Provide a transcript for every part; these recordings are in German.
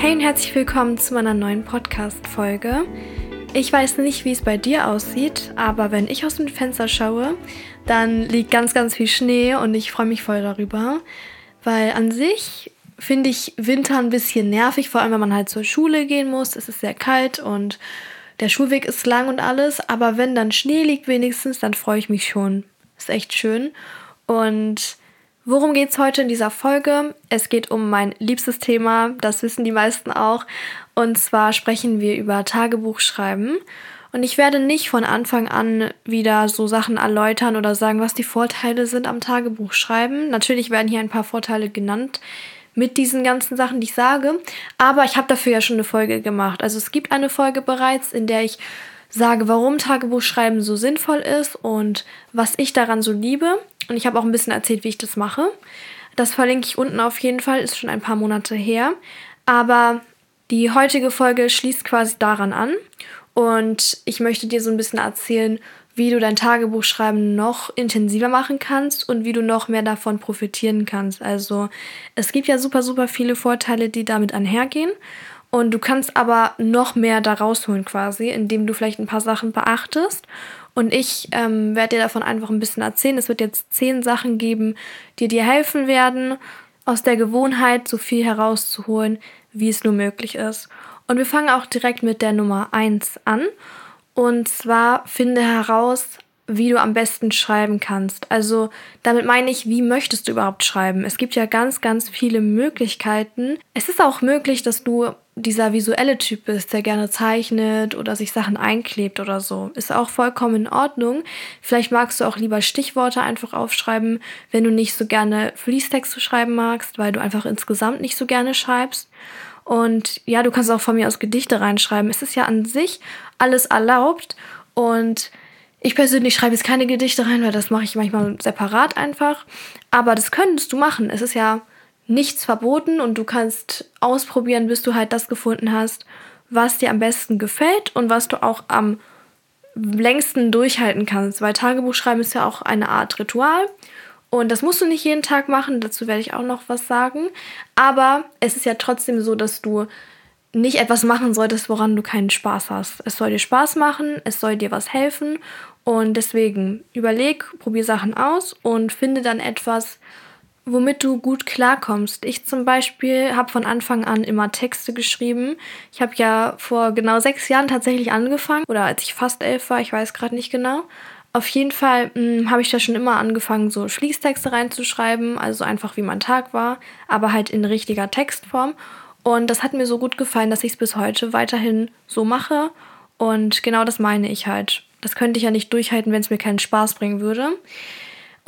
Hey und herzlich willkommen zu meiner neuen Podcast-Folge. Ich weiß nicht, wie es bei dir aussieht, aber wenn ich aus dem Fenster schaue, dann liegt ganz, ganz viel Schnee und ich freue mich voll darüber, weil an sich finde ich Winter ein bisschen nervig, vor allem wenn man halt zur Schule gehen muss. Es ist sehr kalt und der Schulweg ist lang und alles, aber wenn dann Schnee liegt wenigstens, dann freue ich mich schon. Ist echt schön. Und Worum geht es heute in dieser Folge? Es geht um mein liebstes Thema, das wissen die meisten auch. Und zwar sprechen wir über Tagebuchschreiben. Und ich werde nicht von Anfang an wieder so Sachen erläutern oder sagen, was die Vorteile sind am Tagebuchschreiben. Natürlich werden hier ein paar Vorteile genannt mit diesen ganzen Sachen, die ich sage. Aber ich habe dafür ja schon eine Folge gemacht. Also es gibt eine Folge bereits, in der ich sage, warum Tagebuchschreiben so sinnvoll ist und was ich daran so liebe. Und ich habe auch ein bisschen erzählt, wie ich das mache. Das verlinke ich unten auf jeden Fall, ist schon ein paar Monate her. Aber die heutige Folge schließt quasi daran an. Und ich möchte dir so ein bisschen erzählen, wie du dein Tagebuchschreiben noch intensiver machen kannst und wie du noch mehr davon profitieren kannst. Also es gibt ja super, super viele Vorteile, die damit einhergehen. Und du kannst aber noch mehr da rausholen quasi, indem du vielleicht ein paar Sachen beachtest. Und ich ähm, werde dir davon einfach ein bisschen erzählen. Es wird jetzt zehn Sachen geben, die dir helfen werden, aus der Gewohnheit so viel herauszuholen, wie es nur möglich ist. Und wir fangen auch direkt mit der Nummer eins an. Und zwar finde heraus, wie du am besten schreiben kannst. Also damit meine ich, wie möchtest du überhaupt schreiben? Es gibt ja ganz, ganz viele Möglichkeiten. Es ist auch möglich, dass du dieser visuelle Typ bist, der gerne zeichnet oder sich Sachen einklebt oder so. Ist auch vollkommen in Ordnung. Vielleicht magst du auch lieber Stichworte einfach aufschreiben, wenn du nicht so gerne Fließtexte schreiben magst, weil du einfach insgesamt nicht so gerne schreibst. Und ja, du kannst auch von mir aus Gedichte reinschreiben. Es ist ja an sich alles erlaubt und ich persönlich schreibe jetzt keine Gedichte rein, weil das mache ich manchmal separat einfach. Aber das könntest du machen. Es ist ja nichts verboten und du kannst ausprobieren, bis du halt das gefunden hast, was dir am besten gefällt und was du auch am längsten durchhalten kannst. Weil Tagebuchschreiben ist ja auch eine Art Ritual. Und das musst du nicht jeden Tag machen, dazu werde ich auch noch was sagen. Aber es ist ja trotzdem so, dass du nicht etwas machen solltest, woran du keinen Spaß hast. Es soll dir Spaß machen, es soll dir was helfen und deswegen überleg, probier Sachen aus und finde dann etwas, womit du gut klarkommst. Ich zum Beispiel habe von Anfang an immer Texte geschrieben. Ich habe ja vor genau sechs Jahren tatsächlich angefangen oder als ich fast elf war, ich weiß gerade nicht genau. Auf jeden Fall hm, habe ich da schon immer angefangen, so Schließtexte reinzuschreiben, also einfach wie mein Tag war, aber halt in richtiger Textform. Und das hat mir so gut gefallen, dass ich es bis heute weiterhin so mache. Und genau das meine ich halt. Das könnte ich ja nicht durchhalten, wenn es mir keinen Spaß bringen würde.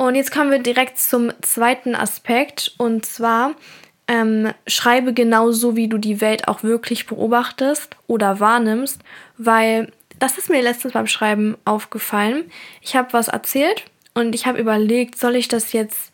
Und jetzt kommen wir direkt zum zweiten Aspekt. Und zwar ähm, schreibe genauso, wie du die Welt auch wirklich beobachtest oder wahrnimmst. Weil das ist mir letztens beim Schreiben aufgefallen. Ich habe was erzählt und ich habe überlegt, soll ich das jetzt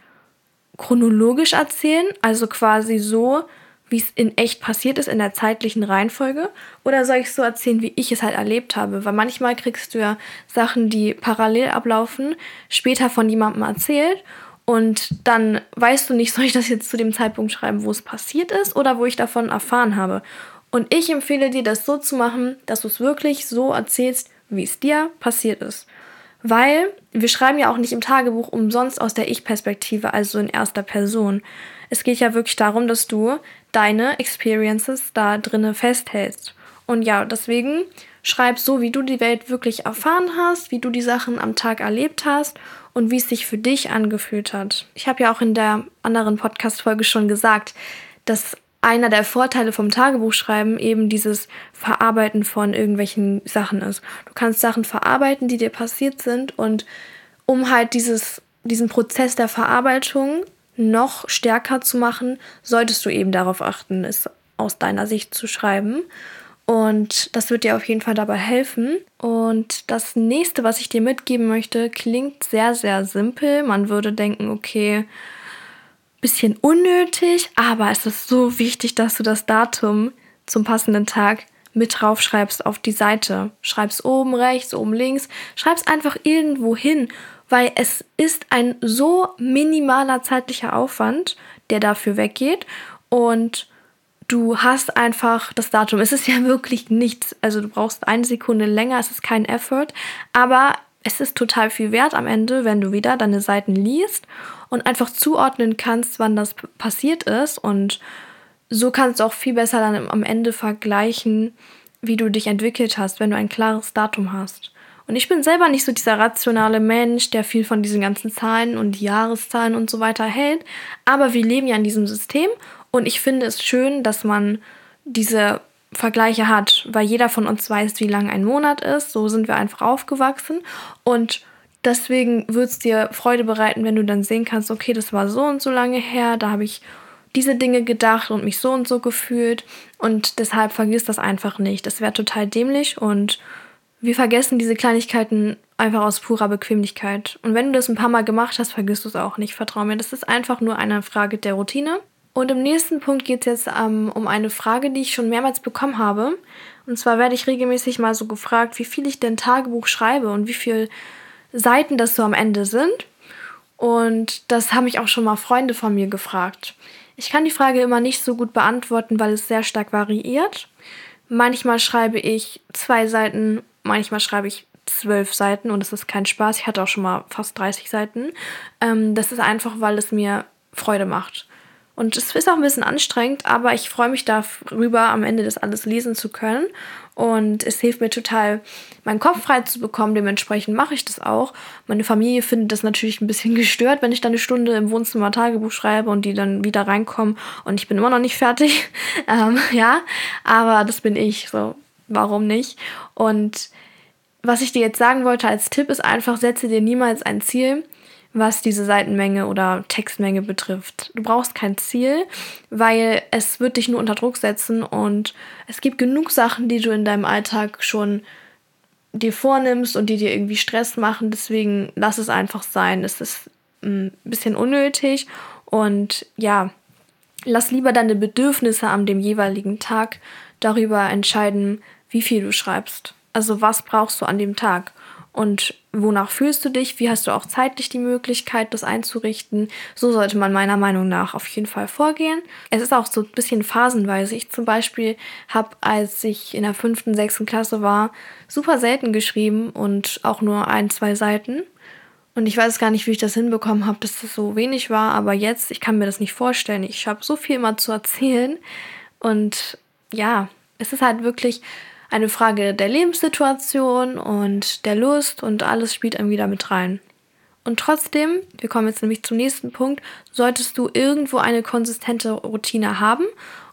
chronologisch erzählen? Also quasi so, wie es in echt passiert ist, in der zeitlichen Reihenfolge? Oder soll ich so erzählen, wie ich es halt erlebt habe? Weil manchmal kriegst du ja Sachen, die parallel ablaufen, später von jemandem erzählt und dann weißt du nicht, soll ich das jetzt zu dem Zeitpunkt schreiben, wo es passiert ist oder wo ich davon erfahren habe. Und ich empfehle dir, das so zu machen, dass du es wirklich so erzählst, wie es dir passiert ist. Weil wir schreiben ja auch nicht im Tagebuch umsonst aus der Ich-Perspektive, also in erster Person. Es geht ja wirklich darum, dass du deine Experiences da drinnen festhältst. Und ja, deswegen schreib so, wie du die Welt wirklich erfahren hast, wie du die Sachen am Tag erlebt hast und wie es sich für dich angefühlt hat. Ich habe ja auch in der anderen Podcast-Folge schon gesagt, dass einer der Vorteile vom Tagebuchschreiben eben dieses Verarbeiten von irgendwelchen Sachen ist. Du kannst Sachen verarbeiten, die dir passiert sind und um halt dieses, diesen Prozess der Verarbeitung noch stärker zu machen, solltest du eben darauf achten, es aus deiner Sicht zu schreiben. Und das wird dir auf jeden Fall dabei helfen. Und das nächste, was ich dir mitgeben möchte, klingt sehr, sehr simpel. Man würde denken, okay, bisschen unnötig, aber es ist so wichtig, dass du das Datum zum passenden Tag mit draufschreibst auf die Seite. Schreib's oben rechts, oben links, schreib's einfach irgendwo hin weil es ist ein so minimaler zeitlicher Aufwand, der dafür weggeht und du hast einfach das Datum. Es ist ja wirklich nichts. Also du brauchst eine Sekunde länger, es ist kein Effort. Aber es ist total viel wert am Ende, wenn du wieder deine Seiten liest und einfach zuordnen kannst, wann das passiert ist. Und so kannst du auch viel besser dann am Ende vergleichen, wie du dich entwickelt hast, wenn du ein klares Datum hast. Und ich bin selber nicht so dieser rationale Mensch, der viel von diesen ganzen Zahlen und Jahreszahlen und so weiter hält. Aber wir leben ja in diesem System und ich finde es schön, dass man diese Vergleiche hat, weil jeder von uns weiß, wie lang ein Monat ist. So sind wir einfach aufgewachsen. Und deswegen wird es dir Freude bereiten, wenn du dann sehen kannst, okay, das war so und so lange her, da habe ich diese Dinge gedacht und mich so und so gefühlt. Und deshalb vergiss das einfach nicht. Das wäre total dämlich und wir vergessen diese Kleinigkeiten einfach aus purer Bequemlichkeit. Und wenn du das ein paar Mal gemacht hast, vergisst du es auch nicht. Vertrau mir, das ist einfach nur eine Frage der Routine. Und im nächsten Punkt geht es jetzt ähm, um eine Frage, die ich schon mehrmals bekommen habe. Und zwar werde ich regelmäßig mal so gefragt, wie viel ich denn Tagebuch schreibe und wie viele Seiten das so am Ende sind. Und das haben mich auch schon mal Freunde von mir gefragt. Ich kann die Frage immer nicht so gut beantworten, weil es sehr stark variiert. Manchmal schreibe ich zwei Seiten, manchmal schreibe ich zwölf Seiten und das ist kein Spaß. Ich hatte auch schon mal fast 30 Seiten. Ähm, das ist einfach, weil es mir Freude macht. Und es ist auch ein bisschen anstrengend, aber ich freue mich darüber, am Ende das alles lesen zu können. Und es hilft mir total, meinen Kopf frei zu bekommen. Dementsprechend mache ich das auch. Meine Familie findet das natürlich ein bisschen gestört, wenn ich dann eine Stunde im Wohnzimmer Tagebuch schreibe und die dann wieder reinkommen und ich bin immer noch nicht fertig. ähm, ja, aber das bin ich. So, warum nicht? Und was ich dir jetzt sagen wollte als Tipp ist einfach, setze dir niemals ein Ziel, was diese Seitenmenge oder Textmenge betrifft. Du brauchst kein Ziel, weil es wird dich nur unter Druck setzen und es gibt genug Sachen, die du in deinem Alltag schon dir vornimmst und die dir irgendwie Stress machen. Deswegen lass es einfach sein. Es ist ein bisschen unnötig und ja, lass lieber deine Bedürfnisse an dem jeweiligen Tag darüber entscheiden, wie viel du schreibst. Also was brauchst du an dem Tag? und wonach fühlst du dich, wie hast du auch zeitlich die Möglichkeit, das einzurichten. So sollte man meiner Meinung nach auf jeden Fall vorgehen. Es ist auch so ein bisschen phasenweise. Ich zum Beispiel habe, als ich in der fünften, sechsten Klasse war, super selten geschrieben und auch nur ein, zwei Seiten. Und ich weiß gar nicht, wie ich das hinbekommen habe, dass das so wenig war, aber jetzt, ich kann mir das nicht vorstellen. Ich habe so viel immer zu erzählen und ja, es ist halt wirklich eine Frage der Lebenssituation und der Lust und alles spielt dann wieder mit rein. Und trotzdem, wir kommen jetzt nämlich zum nächsten Punkt, solltest du irgendwo eine konsistente Routine haben.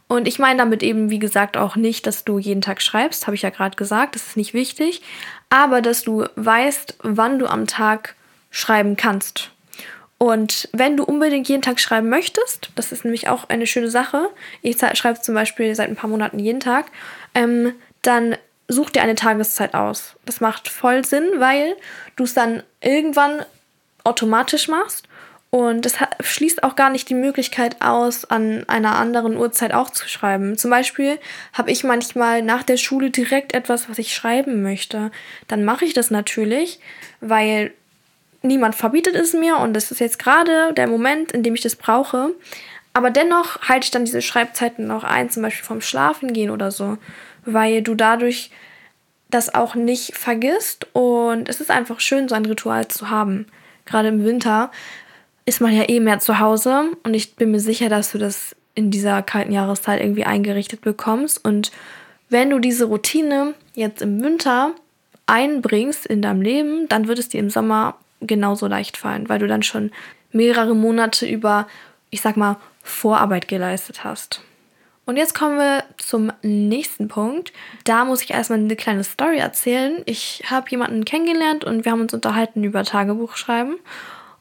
Und ich meine damit eben, wie gesagt, auch nicht, dass du jeden Tag schreibst, habe ich ja gerade gesagt, das ist nicht wichtig, aber dass du weißt, wann du am Tag schreiben kannst. Und wenn du unbedingt jeden Tag schreiben möchtest, das ist nämlich auch eine schöne Sache, ich schreibe zum Beispiel seit ein paar Monaten jeden Tag, ähm, dann such dir eine Tageszeit aus. Das macht voll Sinn, weil du es dann irgendwann automatisch machst und das schließt auch gar nicht die Möglichkeit aus, an einer anderen Uhrzeit auch zu schreiben. Zum Beispiel habe ich manchmal nach der Schule direkt etwas, was ich schreiben möchte. Dann mache ich das natürlich, weil niemand verbietet es mir und das ist jetzt gerade der Moment, in dem ich das brauche. Aber dennoch halte ich dann diese Schreibzeiten noch ein, zum Beispiel vom Schlafen gehen oder so weil du dadurch das auch nicht vergisst und es ist einfach schön, so ein Ritual zu haben. Gerade im Winter ist man ja eh mehr zu Hause und ich bin mir sicher, dass du das in dieser kalten Jahreszeit irgendwie eingerichtet bekommst und wenn du diese Routine jetzt im Winter einbringst in deinem Leben, dann wird es dir im Sommer genauso leicht fallen, weil du dann schon mehrere Monate über, ich sag mal, Vorarbeit geleistet hast. Und jetzt kommen wir zum nächsten Punkt. Da muss ich erstmal eine kleine Story erzählen. Ich habe jemanden kennengelernt und wir haben uns unterhalten über Tagebuchschreiben.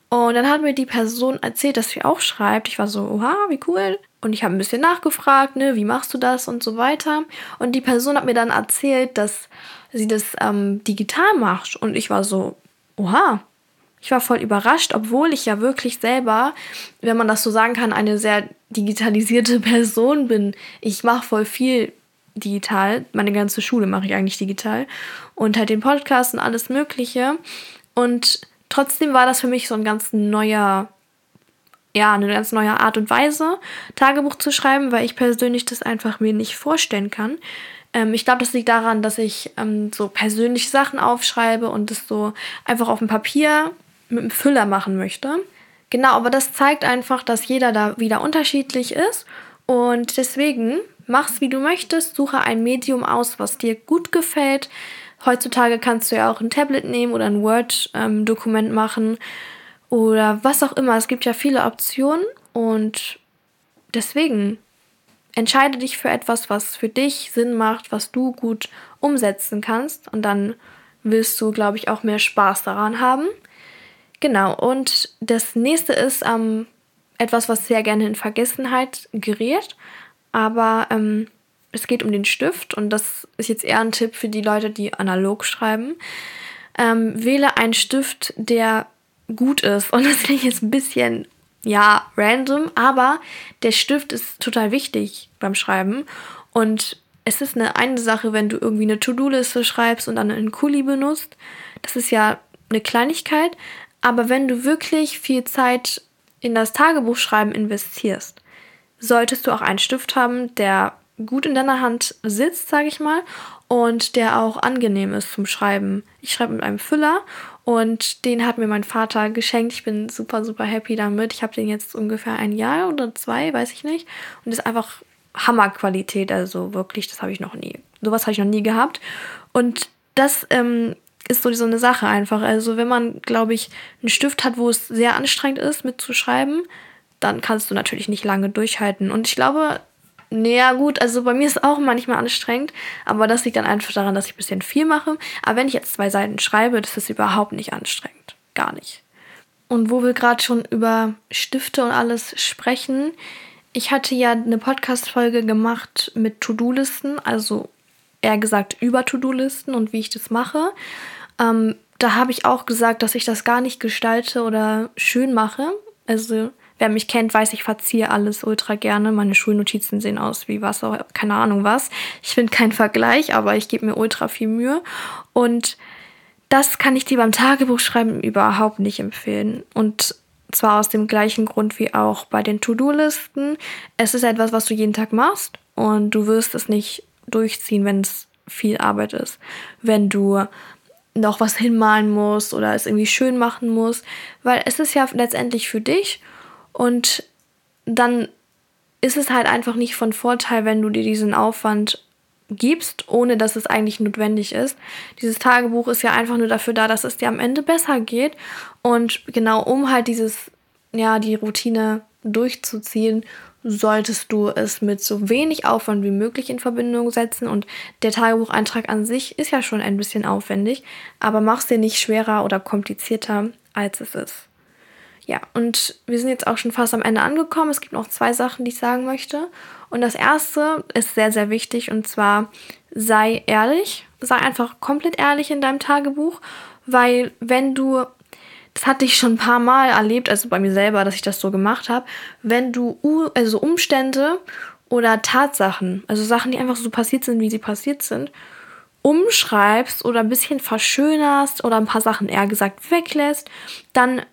Und dann hat mir die Person erzählt, dass sie auch schreibt. Ich war so, oha, wie cool. Und ich habe ein bisschen nachgefragt, ne, wie machst du das und so weiter. Und die Person hat mir dann erzählt, dass sie das ähm, digital macht. Und ich war so, oha, ich war voll überrascht, obwohl ich ja wirklich selber, wenn man das so sagen kann, eine sehr digitalisierte Person bin. Ich mache voll viel digital. Meine ganze Schule mache ich eigentlich digital. Und halt den Podcast und alles Mögliche. Und trotzdem war das für mich so ein ganz neuer ja, eine ganz neue Art und Weise, Tagebuch zu schreiben, weil ich persönlich das einfach mir nicht vorstellen kann. Ähm, ich glaube, das liegt daran, dass ich ähm, so persönliche Sachen aufschreibe und das so einfach auf dem Papier mit einem Füller machen möchte. Genau, aber das zeigt einfach, dass jeder da wieder unterschiedlich ist und deswegen mach's wie du möchtest, suche ein Medium aus, was dir gut gefällt. Heutzutage kannst du ja auch ein Tablet nehmen oder ein Word-Dokument ähm, machen oder was auch immer. Es gibt ja viele Optionen und deswegen entscheide dich für etwas, was für dich Sinn macht, was du gut umsetzen kannst und dann wirst du, glaube ich, auch mehr Spaß daran haben. Genau, und das nächste ist ähm, etwas, was sehr gerne in Vergessenheit gerät, aber ähm, es geht um den Stift und das ist jetzt eher ein Tipp für die Leute, die analog schreiben. Ähm, wähle einen Stift, der gut ist. Und das ich jetzt ein bisschen, ja, random, aber der Stift ist total wichtig beim Schreiben. Und es ist eine, eine Sache, wenn du irgendwie eine To-Do-Liste schreibst und dann einen Kuli benutzt. Das ist ja eine Kleinigkeit. Aber wenn du wirklich viel Zeit in das Tagebuchschreiben investierst, solltest du auch einen Stift haben, der gut in deiner Hand sitzt, sage ich mal, und der auch angenehm ist zum Schreiben. Ich schreibe mit einem Füller und den hat mir mein Vater geschenkt. Ich bin super, super happy damit. Ich habe den jetzt ungefähr ein Jahr oder zwei, weiß ich nicht. Und ist einfach Hammerqualität. Also wirklich, das habe ich noch nie. Sowas habe ich noch nie gehabt. Und das ähm, ist so, so eine Sache einfach. Also wenn man, glaube ich, einen Stift hat, wo es sehr anstrengend ist, mitzuschreiben, dann kannst du natürlich nicht lange durchhalten. Und ich glaube, naja, gut, also bei mir ist es auch manchmal anstrengend, aber das liegt dann einfach daran, dass ich ein bisschen viel mache. Aber wenn ich jetzt zwei Seiten schreibe, das ist überhaupt nicht anstrengend. Gar nicht. Und wo wir gerade schon über Stifte und alles sprechen, ich hatte ja eine Podcast-Folge gemacht mit To-Do-Listen, also eher gesagt über To-Do-Listen und wie ich das mache. Ähm, da habe ich auch gesagt, dass ich das gar nicht gestalte oder schön mache. Also Wer mich kennt, weiß, ich verziehe alles ultra gerne. Meine Schulnotizen sehen aus wie was, keine Ahnung was. Ich finde keinen Vergleich, aber ich gebe mir ultra viel Mühe. Und das kann ich dir beim Tagebuchschreiben überhaupt nicht empfehlen. Und zwar aus dem gleichen Grund wie auch bei den To-Do-Listen. Es ist etwas, was du jeden Tag machst und du wirst es nicht durchziehen, wenn es viel Arbeit ist. Wenn du noch was hinmalen musst oder es irgendwie schön machen musst, weil es ist ja letztendlich für dich und dann ist es halt einfach nicht von Vorteil, wenn du dir diesen Aufwand gibst, ohne dass es eigentlich notwendig ist. Dieses Tagebuch ist ja einfach nur dafür da, dass es dir am Ende besser geht. Und genau um halt dieses, ja, die Routine durchzuziehen, solltest du es mit so wenig Aufwand wie möglich in Verbindung setzen. Und der Tagebucheintrag an sich ist ja schon ein bisschen aufwendig, aber mach es dir nicht schwerer oder komplizierter, als es ist. Ja, und wir sind jetzt auch schon fast am Ende angekommen. Es gibt noch zwei Sachen, die ich sagen möchte. Und das erste ist sehr, sehr wichtig und zwar sei ehrlich. Sei einfach komplett ehrlich in deinem Tagebuch, weil wenn du, das hatte ich schon ein paar Mal erlebt, also bei mir selber, dass ich das so gemacht habe, wenn du also Umstände oder Tatsachen, also Sachen, die einfach so passiert sind, wie sie passiert sind, umschreibst oder ein bisschen verschönerst oder ein paar Sachen eher gesagt weglässt, dann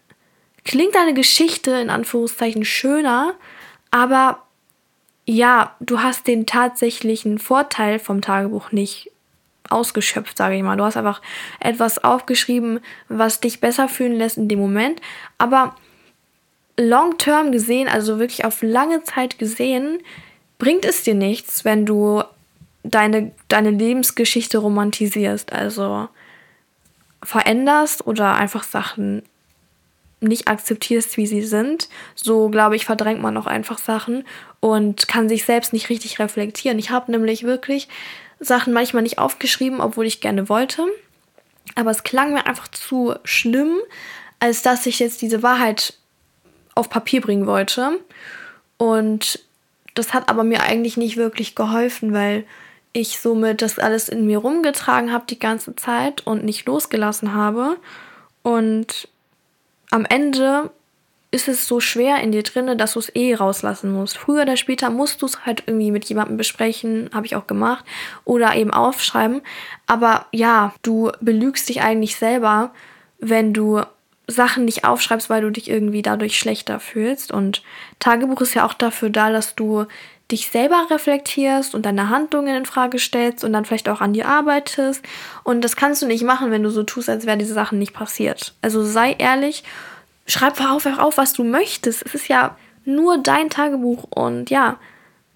klingt deine Geschichte in Anführungszeichen schöner, aber ja, du hast den tatsächlichen Vorteil vom Tagebuch nicht ausgeschöpft, sage ich mal. Du hast einfach etwas aufgeschrieben, was dich besser fühlen lässt in dem Moment, aber long term gesehen, also wirklich auf lange Zeit gesehen, bringt es dir nichts, wenn du deine, deine Lebensgeschichte romantisierst, also veränderst oder einfach Sachen nicht akzeptierst, wie sie sind, so glaube ich, verdrängt man auch einfach Sachen und kann sich selbst nicht richtig reflektieren. Ich habe nämlich wirklich Sachen manchmal nicht aufgeschrieben, obwohl ich gerne wollte. Aber es klang mir einfach zu schlimm, als dass ich jetzt diese Wahrheit auf Papier bringen wollte. Und das hat aber mir eigentlich nicht wirklich geholfen, weil ich somit das alles in mir rumgetragen habe die ganze Zeit und nicht losgelassen habe. Und am Ende ist es so schwer in dir drinne, dass du es eh rauslassen musst. Früher oder später musst du es halt irgendwie mit jemandem besprechen, habe ich auch gemacht, oder eben aufschreiben. Aber ja, du belügst dich eigentlich selber, wenn du Sachen nicht aufschreibst, weil du dich irgendwie dadurch schlechter fühlst. Und Tagebuch ist ja auch dafür da, dass du dich selber reflektierst und deine Handlungen in Frage stellst und dann vielleicht auch an dir arbeitest. Und das kannst du nicht machen, wenn du so tust, als wären diese Sachen nicht passiert. Also sei ehrlich, schreib auf, auf, was du möchtest. Es ist ja nur dein Tagebuch und ja,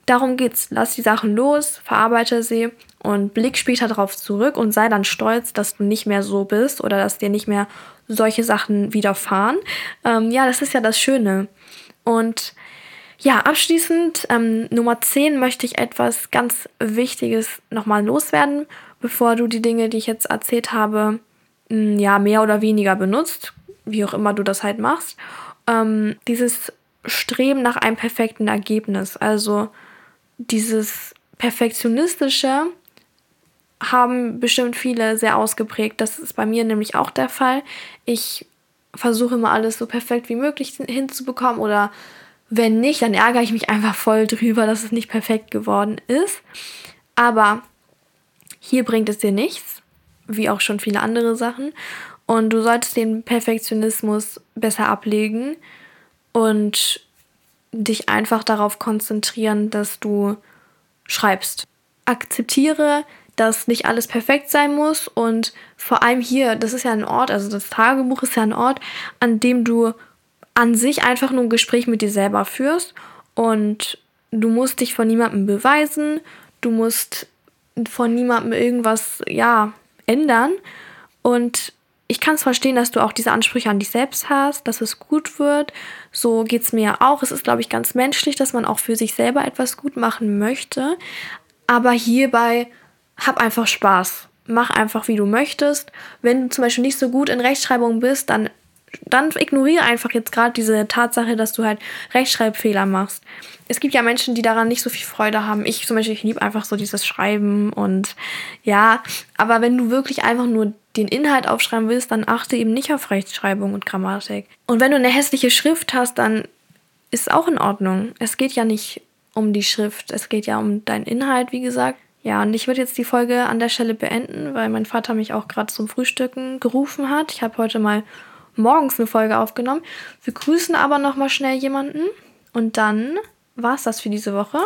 darum geht's. Lass die Sachen los, verarbeite sie und blick später darauf zurück und sei dann stolz, dass du nicht mehr so bist oder dass dir nicht mehr solche Sachen widerfahren. Ähm, ja, das ist ja das Schöne. Und ja, abschließend, ähm, Nummer 10 möchte ich etwas ganz Wichtiges nochmal loswerden, bevor du die Dinge, die ich jetzt erzählt habe, mh, hm, ja, mehr oder weniger benutzt, wie auch immer du das halt machst. Ähm, dieses Streben nach einem perfekten Ergebnis, also dieses perfektionistische, haben bestimmt viele sehr ausgeprägt. Das ist bei mir nämlich auch der Fall. Ich versuche immer alles so perfekt wie möglich hinzubekommen oder wenn nicht, dann ärgere ich mich einfach voll drüber, dass es nicht perfekt geworden ist. Aber hier bringt es dir nichts, wie auch schon viele andere Sachen. Und du solltest den Perfektionismus besser ablegen und dich einfach darauf konzentrieren, dass du schreibst. Akzeptiere, dass nicht alles perfekt sein muss und vor allem hier, das ist ja ein Ort, also das Tagebuch ist ja ein Ort, an dem du an sich einfach nur ein Gespräch mit dir selber führst und du musst dich von niemandem beweisen, du musst von niemandem irgendwas, ja, ändern und ich kann es verstehen, dass du auch diese Ansprüche an dich selbst hast, dass es gut wird. So geht es mir ja auch. Es ist, glaube ich, ganz menschlich, dass man auch für sich selber etwas gut machen möchte. Aber hierbei hab einfach Spaß. Mach einfach, wie du möchtest. Wenn du zum Beispiel nicht so gut in Rechtschreibung bist, dann, dann ignoriere einfach jetzt gerade diese Tatsache, dass du halt Rechtschreibfehler machst. Es gibt ja Menschen, die daran nicht so viel Freude haben. Ich zum Beispiel, ich liebe einfach so dieses Schreiben und ja, aber wenn du wirklich einfach nur den Inhalt aufschreiben willst, dann achte eben nicht auf Rechtschreibung und Grammatik. Und wenn du eine hässliche Schrift hast, dann ist auch in Ordnung. Es geht ja nicht um die Schrift, es geht ja um deinen Inhalt, wie gesagt. Ja, und ich würde jetzt die Folge an der Stelle beenden, weil mein Vater mich auch gerade zum Frühstücken gerufen hat. Ich habe heute mal morgens eine Folge aufgenommen. Wir grüßen aber noch mal schnell jemanden und dann war es das für diese Woche.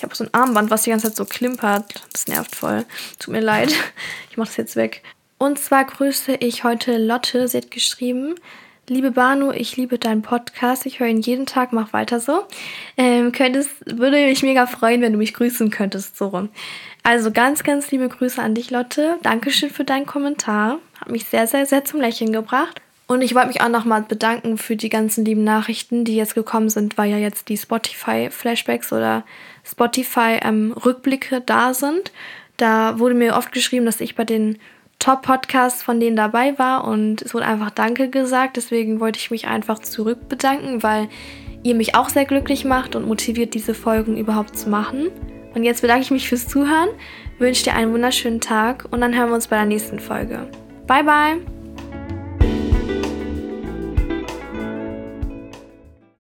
Ich habe so ein Armband, was die ganze Zeit so klimpert. Das nervt voll. Tut mir leid. Ich mache das jetzt weg. Und zwar grüße ich heute Lotte. Sie hat geschrieben, Liebe Banu, ich liebe deinen Podcast. Ich höre ihn jeden Tag, mach weiter so. Ähm, könntest, würde mich mega freuen, wenn du mich grüßen könntest, so rum. Also ganz, ganz liebe Grüße an dich, Lotte. Dankeschön für deinen Kommentar. Hat mich sehr, sehr, sehr zum Lächeln gebracht. Und ich wollte mich auch nochmal bedanken für die ganzen lieben Nachrichten, die jetzt gekommen sind, weil ja jetzt die Spotify-Flashbacks oder Spotify-Rückblicke ähm, da sind. Da wurde mir oft geschrieben, dass ich bei den Top-Podcast von denen dabei war und es wurde einfach Danke gesagt. Deswegen wollte ich mich einfach zurück bedanken, weil ihr mich auch sehr glücklich macht und motiviert, diese Folgen überhaupt zu machen. Und jetzt bedanke ich mich fürs Zuhören, wünsche dir einen wunderschönen Tag und dann hören wir uns bei der nächsten Folge. Bye, bye!